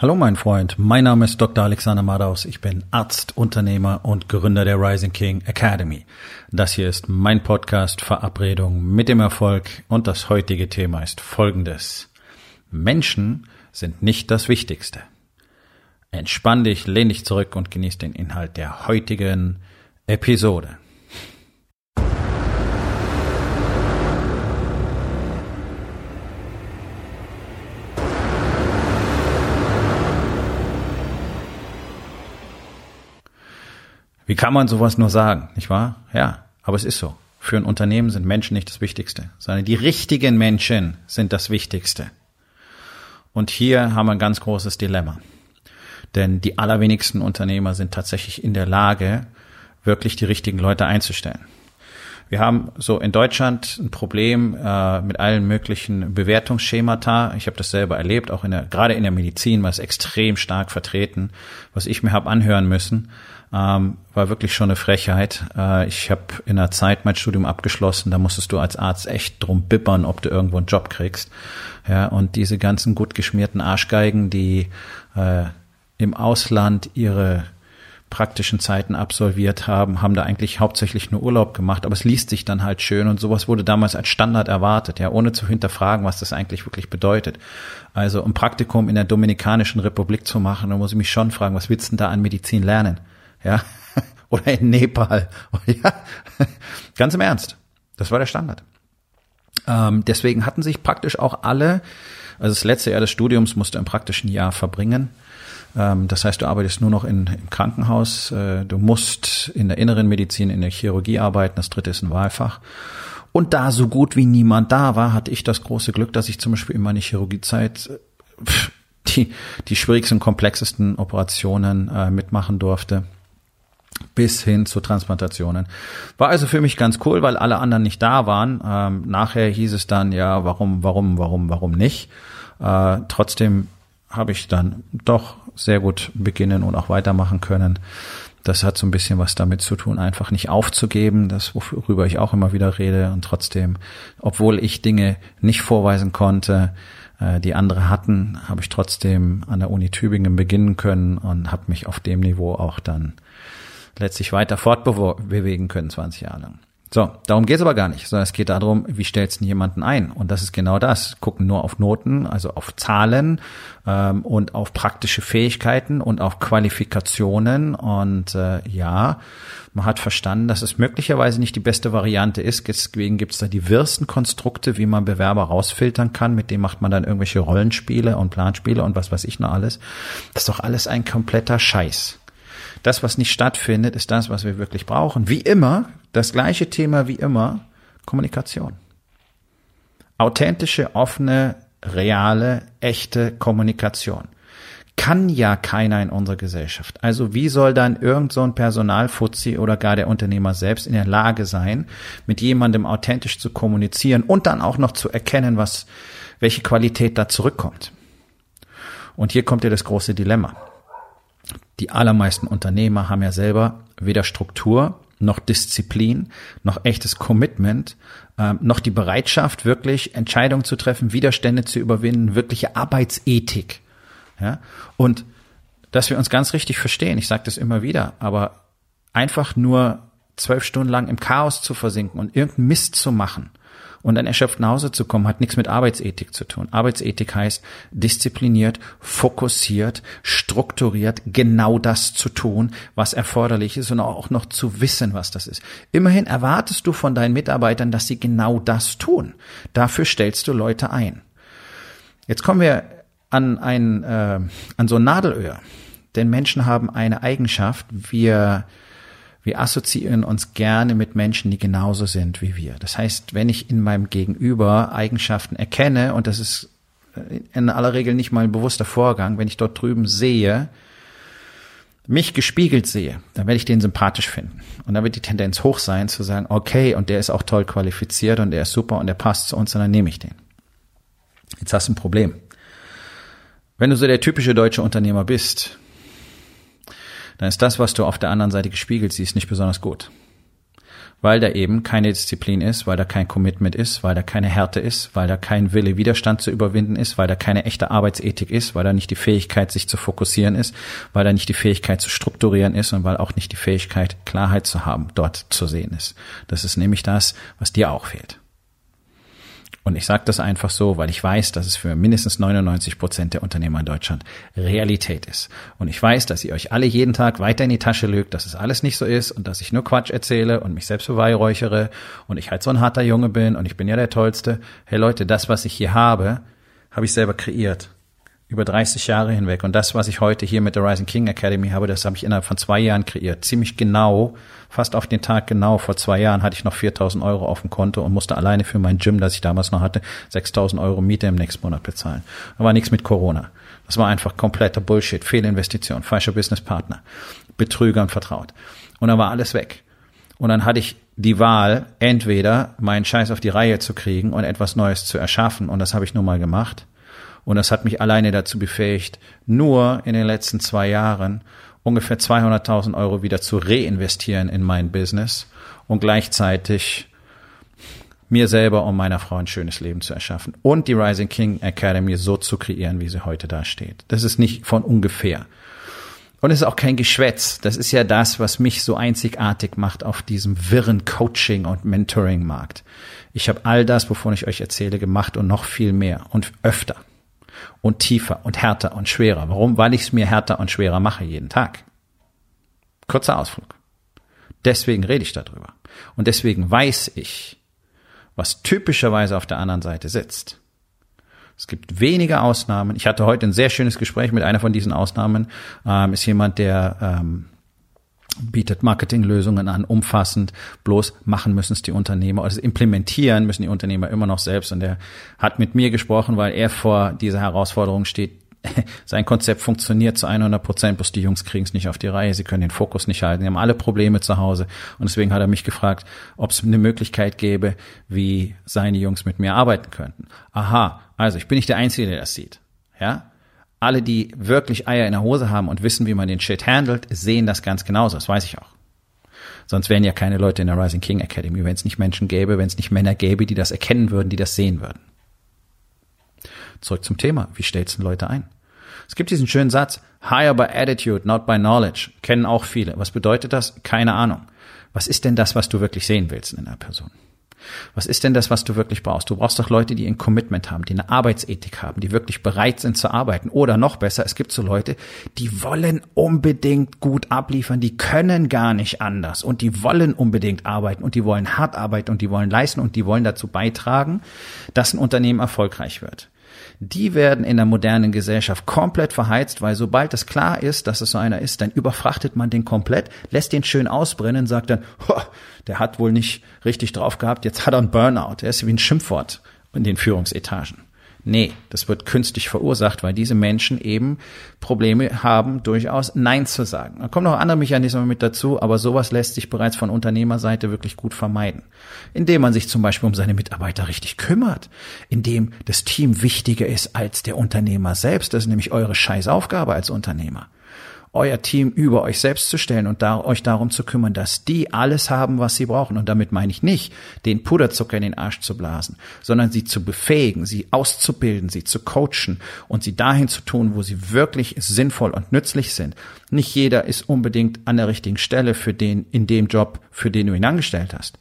Hallo mein Freund, mein Name ist Dr. Alexander Madaus. Ich bin Arzt, Unternehmer und Gründer der Rising King Academy. Das hier ist mein Podcast Verabredung mit dem Erfolg und das heutige Thema ist folgendes. Menschen sind nicht das Wichtigste. Entspann dich, lehn dich zurück und genieß den Inhalt der heutigen Episode. Wie kann man sowas nur sagen, nicht wahr? Ja, aber es ist so. Für ein Unternehmen sind Menschen nicht das Wichtigste, sondern die richtigen Menschen sind das Wichtigste. Und hier haben wir ein ganz großes Dilemma. Denn die allerwenigsten Unternehmer sind tatsächlich in der Lage, wirklich die richtigen Leute einzustellen. Wir haben so in Deutschland ein Problem äh, mit allen möglichen Bewertungsschemata. Ich habe das selber erlebt, auch in der, gerade in der Medizin war es extrem stark vertreten, was ich mir habe anhören müssen ähm, war wirklich schon eine Frechheit. Äh, ich habe in der Zeit mein Studium abgeschlossen, da musstest du als Arzt echt drum bippern, ob du irgendwo einen Job kriegst. Ja, und diese ganzen gut geschmierten Arschgeigen, die äh, im Ausland ihre praktischen Zeiten absolviert haben, haben da eigentlich hauptsächlich nur Urlaub gemacht, aber es liest sich dann halt schön und sowas wurde damals als Standard erwartet, ja, ohne zu hinterfragen, was das eigentlich wirklich bedeutet. Also ein Praktikum in der Dominikanischen Republik zu machen, da muss ich mich schon fragen, was willst du denn da an Medizin lernen? Ja, oder in Nepal, ja, ganz im Ernst. Das war der Standard. Ähm, deswegen hatten sich praktisch auch alle, also das letzte Jahr des Studiums musste im praktischen Jahr verbringen. Ähm, das heißt, du arbeitest nur noch in, im Krankenhaus, äh, du musst in der inneren Medizin, in der Chirurgie arbeiten, das dritte ist ein Wahlfach. Und da so gut wie niemand da war, hatte ich das große Glück, dass ich zum Beispiel in meiner Chirurgiezeit die, die schwierigsten, komplexesten Operationen äh, mitmachen durfte bis hin zu Transplantationen. War also für mich ganz cool, weil alle anderen nicht da waren. Ähm, nachher hieß es dann, ja, warum, warum, warum, warum nicht? Äh, trotzdem habe ich dann doch sehr gut beginnen und auch weitermachen können. Das hat so ein bisschen was damit zu tun, einfach nicht aufzugeben, das worüber ich auch immer wieder rede und trotzdem, obwohl ich Dinge nicht vorweisen konnte, äh, die andere hatten, habe ich trotzdem an der Uni Tübingen beginnen können und habe mich auf dem Niveau auch dann letztlich weiter fortbewegen können 20 Jahre lang. So, darum geht's aber gar nicht, sondern es geht darum, wie stellst du jemanden ein? Und das ist genau das. Gucken nur auf Noten, also auf Zahlen ähm, und auf praktische Fähigkeiten und auf Qualifikationen. Und äh, ja, man hat verstanden, dass es möglicherweise nicht die beste Variante ist. Deswegen gibt's da die wirsten Konstrukte, wie man Bewerber rausfiltern kann. Mit dem macht man dann irgendwelche Rollenspiele und Planspiele und was weiß ich noch alles. Das ist doch alles ein kompletter Scheiß. Das, was nicht stattfindet, ist das, was wir wirklich brauchen. Wie immer, das gleiche Thema wie immer, Kommunikation. Authentische, offene, reale, echte Kommunikation. Kann ja keiner in unserer Gesellschaft. Also wie soll dann irgend so ein Personalfuzzi oder gar der Unternehmer selbst in der Lage sein, mit jemandem authentisch zu kommunizieren und dann auch noch zu erkennen, was, welche Qualität da zurückkommt? Und hier kommt ja das große Dilemma die allermeisten Unternehmer haben ja selber weder Struktur noch Disziplin, noch echtes Commitment, äh, noch die Bereitschaft, wirklich Entscheidungen zu treffen, Widerstände zu überwinden, wirkliche Arbeitsethik. Ja? Und dass wir uns ganz richtig verstehen, ich sage das immer wieder, aber einfach nur zwölf Stunden lang im Chaos zu versinken und irgendeinen Mist zu machen, und dann erschöpft nach Hause zu kommen, hat nichts mit Arbeitsethik zu tun. Arbeitsethik heißt diszipliniert, fokussiert, strukturiert, genau das zu tun, was erforderlich ist und auch noch zu wissen, was das ist. Immerhin erwartest du von deinen Mitarbeitern, dass sie genau das tun. Dafür stellst du Leute ein. Jetzt kommen wir an ein äh, an so ein Nadelöhr. Denn Menschen haben eine Eigenschaft, wir wir assoziieren uns gerne mit Menschen, die genauso sind wie wir. Das heißt, wenn ich in meinem Gegenüber Eigenschaften erkenne, und das ist in aller Regel nicht mal ein bewusster Vorgang, wenn ich dort drüben sehe, mich gespiegelt sehe, dann werde ich den sympathisch finden. Und dann wird die Tendenz hoch sein zu sagen, okay, und der ist auch toll qualifiziert und der ist super und der passt zu uns, und dann nehme ich den. Jetzt hast du ein Problem. Wenn du so der typische deutsche Unternehmer bist, dann ist das, was du auf der anderen Seite gespiegelt siehst, nicht besonders gut. weil da eben keine Disziplin ist, weil da kein Commitment ist, weil da keine Härte ist, weil da kein Wille, Widerstand zu überwinden ist, weil da keine echte Arbeitsethik ist, weil da nicht die Fähigkeit, sich zu fokussieren ist, weil da nicht die Fähigkeit zu strukturieren ist und weil auch nicht die Fähigkeit, Klarheit zu haben, dort zu sehen ist. Das ist nämlich das, was dir auch fehlt. Und ich sage das einfach so, weil ich weiß, dass es für mindestens 99 Prozent der Unternehmer in Deutschland Realität ist. Und ich weiß, dass ihr euch alle jeden Tag weiter in die Tasche lügt, dass es alles nicht so ist und dass ich nur Quatsch erzähle und mich selbst beweihräuchere und ich halt so ein harter Junge bin und ich bin ja der Tollste. Hey Leute, das, was ich hier habe, habe ich selber kreiert über 30 Jahre hinweg. Und das, was ich heute hier mit der Rising King Academy habe, das habe ich innerhalb von zwei Jahren kreiert. Ziemlich genau, fast auf den Tag genau. Vor zwei Jahren hatte ich noch 4000 Euro auf dem Konto und musste alleine für mein Gym, das ich damals noch hatte, 6000 Euro Miete im nächsten Monat bezahlen. Da war nichts mit Corona. Das war einfach kompletter Bullshit, Fehlinvestition, falscher Businesspartner, Betrügern vertraut. Und dann war alles weg. Und dann hatte ich die Wahl, entweder meinen Scheiß auf die Reihe zu kriegen und etwas Neues zu erschaffen. Und das habe ich nun mal gemacht und das hat mich alleine dazu befähigt, nur in den letzten zwei Jahren ungefähr 200.000 Euro wieder zu reinvestieren in mein Business und gleichzeitig mir selber und meiner Frau ein schönes Leben zu erschaffen und die Rising King Academy so zu kreieren, wie sie heute da steht. Das ist nicht von ungefähr. Und es ist auch kein Geschwätz. Das ist ja das, was mich so einzigartig macht auf diesem wirren Coaching- und Mentoring-Markt. Ich habe all das, wovon ich euch erzähle, gemacht und noch viel mehr und öfter und tiefer und härter und schwerer. Warum? Weil ich es mir härter und schwerer mache jeden Tag. Kurzer Ausflug. Deswegen rede ich darüber. Und deswegen weiß ich, was typischerweise auf der anderen Seite sitzt. Es gibt wenige Ausnahmen. Ich hatte heute ein sehr schönes Gespräch mit einer von diesen Ausnahmen. Ähm, ist jemand, der ähm, bietet Marketinglösungen an, umfassend, bloß machen müssen es die Unternehmer, also implementieren müssen die Unternehmer immer noch selbst. Und er hat mit mir gesprochen, weil er vor dieser Herausforderung steht, sein Konzept funktioniert zu 100 Prozent, bloß die Jungs kriegen es nicht auf die Reihe, sie können den Fokus nicht halten, sie haben alle Probleme zu Hause und deswegen hat er mich gefragt, ob es eine Möglichkeit gäbe, wie seine Jungs mit mir arbeiten könnten. Aha, also ich bin nicht der Einzige, der das sieht. Ja, alle, die wirklich Eier in der Hose haben und wissen, wie man den Shit handelt, sehen das ganz genauso. Das weiß ich auch. Sonst wären ja keine Leute in der Rising King Academy, wenn es nicht Menschen gäbe, wenn es nicht Männer gäbe, die das erkennen würden, die das sehen würden. Zurück zum Thema. Wie stellst du Leute ein? Es gibt diesen schönen Satz, hire by attitude, not by knowledge. Kennen auch viele. Was bedeutet das? Keine Ahnung. Was ist denn das, was du wirklich sehen willst in einer Person? Was ist denn das, was du wirklich brauchst? Du brauchst doch Leute, die ein Commitment haben, die eine Arbeitsethik haben, die wirklich bereit sind zu arbeiten. Oder noch besser, es gibt so Leute, die wollen unbedingt gut abliefern, die können gar nicht anders und die wollen unbedingt arbeiten und die wollen hart arbeiten und die wollen leisten und die wollen dazu beitragen, dass ein Unternehmen erfolgreich wird die werden in der modernen Gesellschaft komplett verheizt, weil sobald es klar ist, dass es so einer ist, dann überfrachtet man den komplett, lässt den schön ausbrennen, sagt dann, der hat wohl nicht richtig drauf gehabt, jetzt hat er einen Burnout. Er ist wie ein Schimpfwort in den Führungsetagen. Nee, das wird künstlich verursacht, weil diese Menschen eben Probleme haben, durchaus Nein zu sagen. Da kommen noch andere Mechanismen mit dazu, aber sowas lässt sich bereits von Unternehmerseite wirklich gut vermeiden. Indem man sich zum Beispiel um seine Mitarbeiter richtig kümmert, indem das Team wichtiger ist als der Unternehmer selbst. Das ist nämlich eure Scheißaufgabe als Unternehmer euer Team über euch selbst zu stellen und da, euch darum zu kümmern, dass die alles haben, was sie brauchen. Und damit meine ich nicht, den Puderzucker in den Arsch zu blasen, sondern sie zu befähigen, sie auszubilden, sie zu coachen und sie dahin zu tun, wo sie wirklich sinnvoll und nützlich sind. Nicht jeder ist unbedingt an der richtigen Stelle für den, in dem Job, für den du ihn angestellt hast.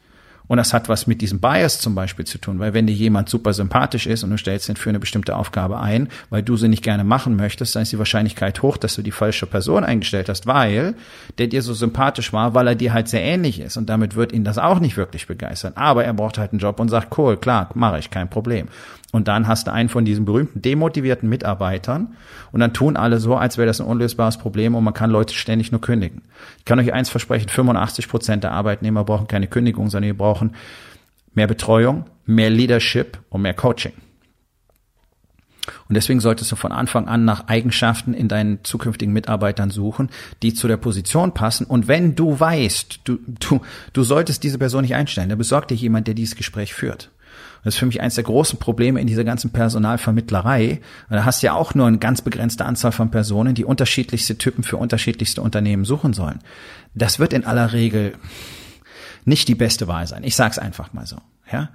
Und das hat was mit diesem Bias zum Beispiel zu tun, weil wenn dir jemand super sympathisch ist und du stellst ihn für eine bestimmte Aufgabe ein, weil du sie nicht gerne machen möchtest, dann ist die Wahrscheinlichkeit hoch, dass du die falsche Person eingestellt hast, weil der dir so sympathisch war, weil er dir halt sehr ähnlich ist und damit wird ihn das auch nicht wirklich begeistern. Aber er braucht halt einen Job und sagt, cool, klar, mache ich, kein Problem. Und dann hast du einen von diesen berühmten demotivierten Mitarbeitern und dann tun alle so, als wäre das ein unlösbares Problem und man kann Leute ständig nur kündigen. Ich kann euch eins versprechen, 85 Prozent der Arbeitnehmer brauchen keine Kündigung, sondern die brauchen mehr Betreuung, mehr Leadership und mehr Coaching. Und deswegen solltest du von Anfang an nach Eigenschaften in deinen zukünftigen Mitarbeitern suchen, die zu der Position passen. Und wenn du weißt, du, du, du solltest diese Person nicht einstellen, dann besorg dir jemand, der dieses Gespräch führt. Das ist für mich eines der großen Probleme in dieser ganzen Personalvermittlerei. Da hast du ja auch nur eine ganz begrenzte Anzahl von Personen, die unterschiedlichste Typen für unterschiedlichste Unternehmen suchen sollen. Das wird in aller Regel nicht die beste Wahl sein. Ich sag's einfach mal so. Ja,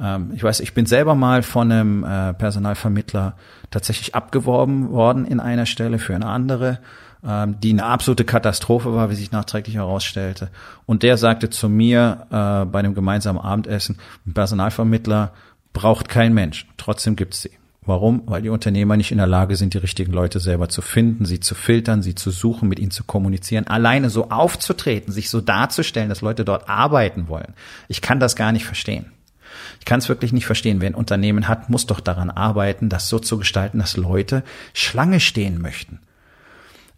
ähm, ich weiß, ich bin selber mal von einem äh, Personalvermittler tatsächlich abgeworben worden in einer Stelle für eine andere, ähm, die eine absolute Katastrophe war, wie sich nachträglich herausstellte. Und der sagte zu mir äh, bei einem gemeinsamen Abendessen, ein Personalvermittler braucht kein Mensch, trotzdem gibt's sie. Warum? Weil die Unternehmer nicht in der Lage sind, die richtigen Leute selber zu finden, sie zu filtern, sie zu suchen, mit ihnen zu kommunizieren, alleine so aufzutreten, sich so darzustellen, dass Leute dort arbeiten wollen. Ich kann das gar nicht verstehen. Ich kann es wirklich nicht verstehen. Wer ein Unternehmen hat, muss doch daran arbeiten, das so zu gestalten, dass Leute Schlange stehen möchten.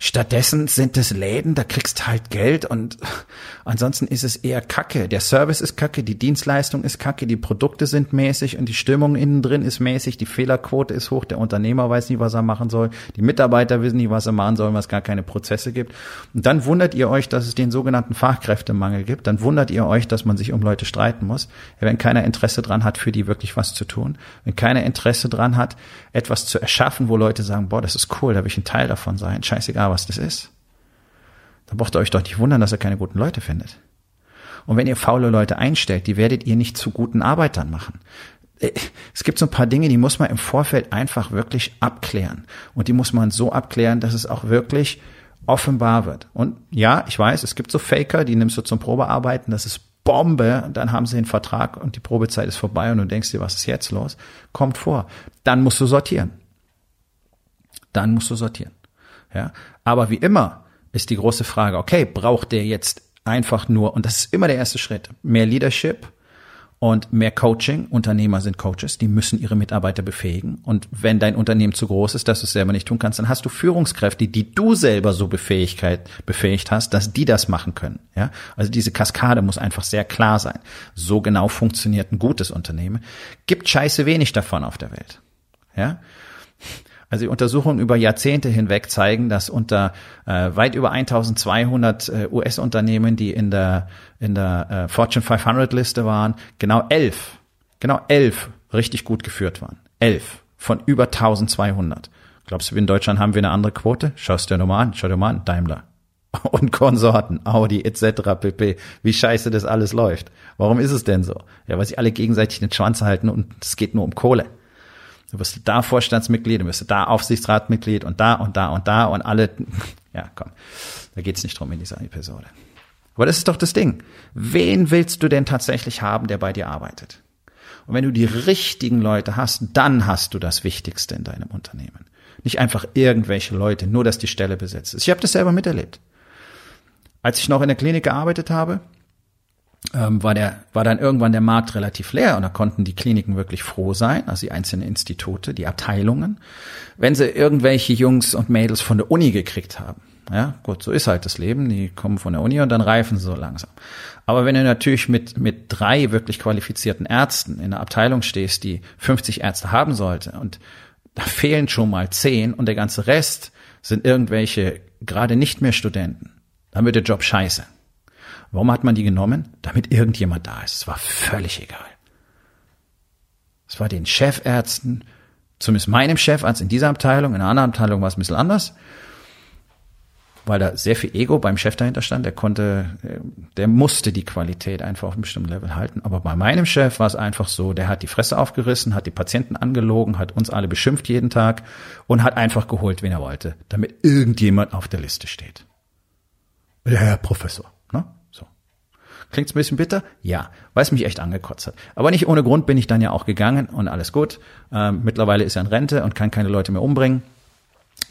Stattdessen sind es Läden, da kriegst halt Geld und ansonsten ist es eher Kacke. Der Service ist Kacke, die Dienstleistung ist Kacke, die Produkte sind mäßig und die Stimmung innen drin ist mäßig, die Fehlerquote ist hoch, der Unternehmer weiß nicht, was er machen soll, die Mitarbeiter wissen nicht, was er machen sollen, was gar keine Prozesse gibt. Und dann wundert ihr euch, dass es den sogenannten Fachkräftemangel gibt, dann wundert ihr euch, dass man sich um Leute streiten muss. Wenn keiner Interesse dran hat, für die wirklich was zu tun, wenn keiner Interesse dran hat, etwas zu erschaffen, wo Leute sagen, boah, das ist cool, da will ich ein Teil davon sein, scheißegal was das ist, dann braucht ihr euch doch nicht wundern, dass ihr keine guten Leute findet. Und wenn ihr faule Leute einstellt, die werdet ihr nicht zu guten Arbeitern machen. Äh, es gibt so ein paar Dinge, die muss man im Vorfeld einfach wirklich abklären. Und die muss man so abklären, dass es auch wirklich offenbar wird. Und ja, ich weiß, es gibt so Faker, die nimmst du zum Probearbeiten, das ist Bombe, dann haben sie den Vertrag und die Probezeit ist vorbei und du denkst dir, was ist jetzt los? Kommt vor. Dann musst du sortieren. Dann musst du sortieren. Ja, aber wie immer ist die große Frage, okay, braucht der jetzt einfach nur, und das ist immer der erste Schritt, mehr Leadership und mehr Coaching. Unternehmer sind Coaches, die müssen ihre Mitarbeiter befähigen. Und wenn dein Unternehmen zu groß ist, dass du es selber nicht tun kannst, dann hast du Führungskräfte, die du selber so Befähigkeit, befähigt hast, dass die das machen können. Ja, also diese Kaskade muss einfach sehr klar sein. So genau funktioniert ein gutes Unternehmen. Gibt scheiße wenig davon auf der Welt. Ja, also die Untersuchungen über Jahrzehnte hinweg zeigen, dass unter äh, weit über 1200 äh, US-Unternehmen, die in der, in der äh, Fortune 500 Liste waren, genau elf, genau elf richtig gut geführt waren. Elf von über 1200. Glaubst du, in Deutschland haben wir eine andere Quote? Schaust dir nochmal an, schau dir mal an, Daimler und Konsorten, Audi etc. pp. Wie scheiße das alles läuft. Warum ist es denn so? Ja, weil sie alle gegenseitig den Schwanz halten und es geht nur um Kohle. Du wirst da Vorstandsmitglied, du wirst da Aufsichtsratmitglied und da und da und da und alle. Ja, komm, da geht's nicht drum in dieser Episode. Aber das ist doch das Ding. Wen willst du denn tatsächlich haben, der bei dir arbeitet? Und wenn du die richtigen Leute hast, dann hast du das Wichtigste in deinem Unternehmen. Nicht einfach irgendwelche Leute, nur dass die Stelle besetzt ist. Ich habe das selber miterlebt. Als ich noch in der Klinik gearbeitet habe, ähm, war der war dann irgendwann der Markt relativ leer und da konnten die Kliniken wirklich froh sein, also die einzelnen Institute, die Abteilungen, wenn sie irgendwelche Jungs und Mädels von der Uni gekriegt haben. Ja, gut, so ist halt das Leben. Die kommen von der Uni und dann reifen sie so langsam. Aber wenn du natürlich mit, mit drei wirklich qualifizierten Ärzten in einer Abteilung stehst, die 50 Ärzte haben sollte und da fehlen schon mal zehn und der ganze Rest sind irgendwelche gerade nicht mehr Studenten, dann wird der Job scheiße. Warum hat man die genommen? Damit irgendjemand da ist. Es war völlig egal. Es war den Chefärzten, zumindest meinem Chefarzt in dieser Abteilung, in einer anderen Abteilung war es ein bisschen anders, weil da sehr viel Ego beim Chef dahinter stand. Der konnte, der musste die Qualität einfach auf einem bestimmten Level halten. Aber bei meinem Chef war es einfach so, der hat die Fresse aufgerissen, hat die Patienten angelogen, hat uns alle beschimpft jeden Tag und hat einfach geholt, wen er wollte, damit irgendjemand auf der Liste steht. Der Herr Professor. Klingt's ein bisschen bitter? Ja, weil es mich echt angekotzt hat. Aber nicht ohne Grund bin ich dann ja auch gegangen und alles gut. Ähm, mittlerweile ist er in Rente und kann keine Leute mehr umbringen.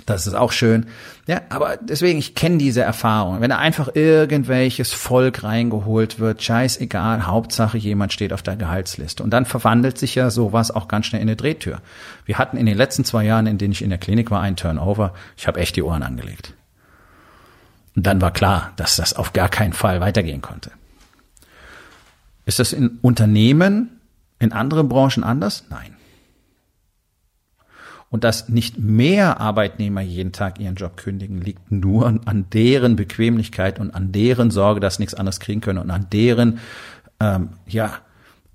Das ist auch schön. Ja, aber deswegen, ich kenne diese Erfahrung. Wenn da einfach irgendwelches Volk reingeholt wird, scheißegal, Hauptsache jemand steht auf der Gehaltsliste. Und dann verwandelt sich ja sowas auch ganz schnell in eine Drehtür. Wir hatten in den letzten zwei Jahren, in denen ich in der Klinik war, einen Turnover. Ich habe echt die Ohren angelegt. Und dann war klar, dass das auf gar keinen Fall weitergehen konnte. Ist das in Unternehmen, in anderen Branchen anders? Nein. Und dass nicht mehr Arbeitnehmer jeden Tag ihren Job kündigen, liegt nur an, deren Bequemlichkeit und an deren Sorge, dass sie nichts anderes kriegen können und an deren ähm, ja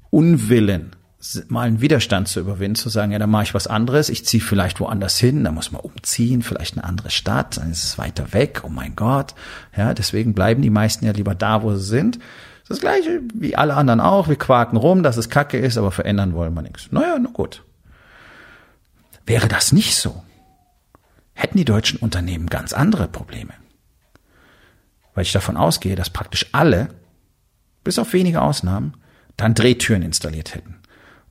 Unwillen, mal einen Widerstand zu überwinden, zu sagen, ja, dann mache ich was anderes, ich ziehe vielleicht woanders hin, da muss man umziehen, vielleicht eine andere Stadt, dann ist es weiter weg, oh mein Gott. Ja, deswegen bleiben die meisten ja lieber da, wo sie sind Das gleiche wie alle anderen auch. Wir quaken rum, dass es Kacke ist, aber verändern wollen wir nichts. Naja, na gut. Wäre das nicht so, hätten die deutschen Unternehmen ganz andere Probleme. Weil ich davon ausgehe, dass praktisch alle, bis auf wenige Ausnahmen, dann Drehtüren installiert hätten.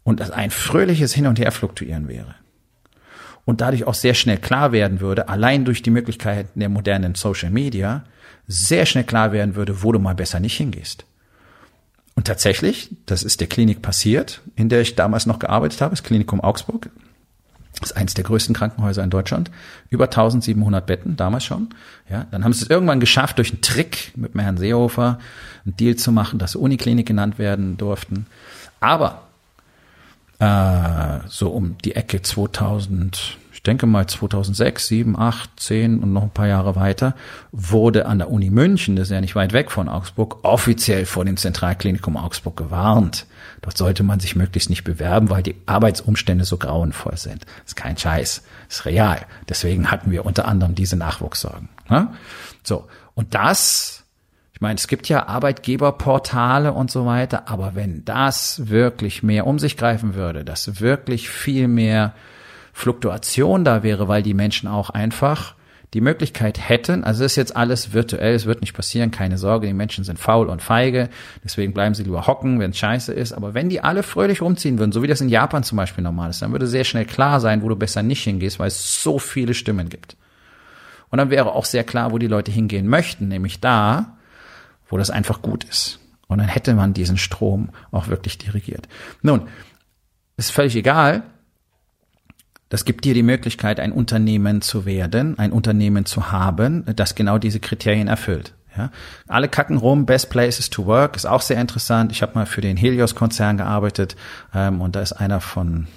Und dass ein fröhliches Hin- und Herfluktuieren wäre. Und dadurch auch sehr schnell klar werden würde, allein durch die Möglichkeiten der modernen Social Media, sehr schnell klar werden würde, wo du mal besser nicht hingehst. Und tatsächlich, das ist der Klinik passiert, in der ich damals noch gearbeitet habe, das Klinikum Augsburg. Das ist eines der größten Krankenhäuser in Deutschland. Über 1700 Betten, damals schon. Ja, dann haben sie es irgendwann geschafft, durch einen Trick mit Herrn Seehofer einen Deal zu machen, dass Uniklinik genannt werden durften. Aber äh, so um die Ecke 2000, ich denke mal 2006, 7, 8, 10 und noch ein paar Jahre weiter, wurde an der Uni München, das ist ja nicht weit weg von Augsburg, offiziell vor dem Zentralklinikum Augsburg gewarnt. Dort sollte man sich möglichst nicht bewerben, weil die Arbeitsumstände so grauenvoll sind. Das ist kein Scheiß, das ist real. Deswegen hatten wir unter anderem diese Nachwuchssorgen. Ne? So, und das ich meine, es gibt ja Arbeitgeberportale und so weiter, aber wenn das wirklich mehr um sich greifen würde, dass wirklich viel mehr Fluktuation da wäre, weil die Menschen auch einfach die Möglichkeit hätten, also ist jetzt alles virtuell, es wird nicht passieren, keine Sorge, die Menschen sind faul und feige, deswegen bleiben sie lieber hocken, wenn es scheiße ist, aber wenn die alle fröhlich rumziehen würden, so wie das in Japan zum Beispiel normal ist, dann würde sehr schnell klar sein, wo du besser nicht hingehst, weil es so viele Stimmen gibt. Und dann wäre auch sehr klar, wo die Leute hingehen möchten, nämlich da, wo das einfach gut ist. Und dann hätte man diesen Strom auch wirklich dirigiert. Nun, ist völlig egal. Das gibt dir die Möglichkeit, ein Unternehmen zu werden, ein Unternehmen zu haben, das genau diese Kriterien erfüllt. Ja, alle kacken rum, Best Places to Work ist auch sehr interessant. Ich habe mal für den Helios-Konzern gearbeitet ähm, und da ist einer von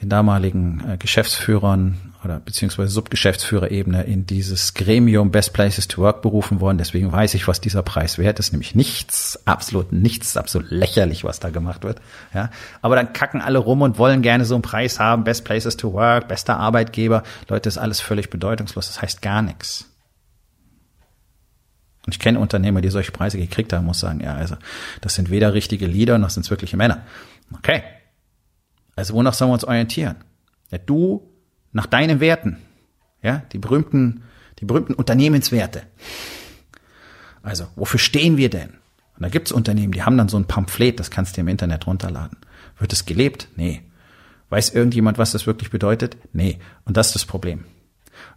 den damaligen äh, Geschäftsführern oder beziehungsweise Subgeschäftsführerebene in dieses Gremium Best Places to Work berufen worden. Deswegen weiß ich, was dieser Preis wert ist, nämlich nichts, absolut nichts, absolut lächerlich, was da gemacht wird. Ja, aber dann kacken alle rum und wollen gerne so einen Preis haben, Best Places to Work, bester Arbeitgeber. Leute, ist alles völlig bedeutungslos. Das heißt gar nichts. Und ich kenne Unternehmer, die solche Preise gekriegt haben, muss sagen, ja, also das sind weder richtige Leader noch sind es wirkliche Männer. Okay. Also wonach sollen wir uns orientieren? Ja, du nach deinen Werten. Ja, die berühmten, die berühmten Unternehmenswerte. Also, wofür stehen wir denn? Und da gibt's Unternehmen, die haben dann so ein Pamphlet, das kannst du im Internet runterladen. Wird es gelebt? Nee. Weiß irgendjemand, was das wirklich bedeutet? Nee. Und das ist das Problem.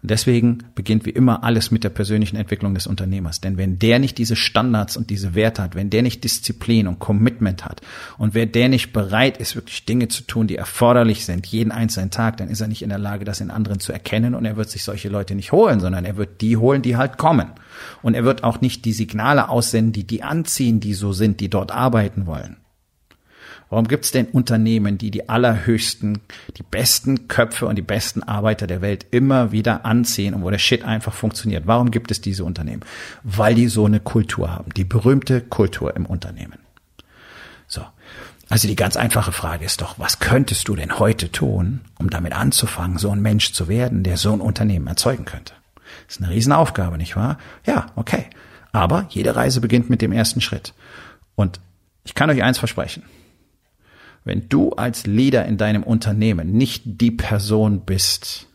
Und deswegen beginnt wie immer alles mit der persönlichen Entwicklung des Unternehmers. Denn wenn der nicht diese Standards und diese Werte hat, wenn der nicht Disziplin und Commitment hat und wer der nicht bereit ist, wirklich Dinge zu tun, die erforderlich sind, jeden einzelnen Tag, dann ist er nicht in der Lage, das in anderen zu erkennen und er wird sich solche Leute nicht holen, sondern er wird die holen, die halt kommen. Und er wird auch nicht die Signale aussenden, die die anziehen, die so sind, die dort arbeiten wollen. Warum gibt es denn Unternehmen, die die allerhöchsten, die besten Köpfe und die besten Arbeiter der Welt immer wieder anziehen und wo der Shit einfach funktioniert? Warum gibt es diese Unternehmen? Weil die so eine Kultur haben, die berühmte Kultur im Unternehmen. So. Also die ganz einfache Frage ist doch, was könntest du denn heute tun, um damit anzufangen, so ein Mensch zu werden, der so ein Unternehmen erzeugen könnte? Das ist eine Riesenaufgabe, nicht wahr? Ja, okay. Aber jede Reise beginnt mit dem ersten Schritt. Und ich kann euch eins versprechen. Wenn du als Leader in deinem Unternehmen nicht die Person bist,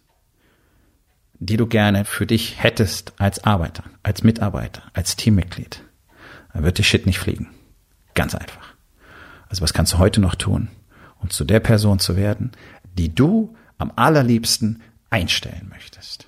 die du gerne für dich hättest als Arbeiter, als Mitarbeiter, als Teammitglied, dann wird die Shit nicht fliegen. Ganz einfach. Also was kannst du heute noch tun, um zu der Person zu werden, die du am allerliebsten einstellen möchtest?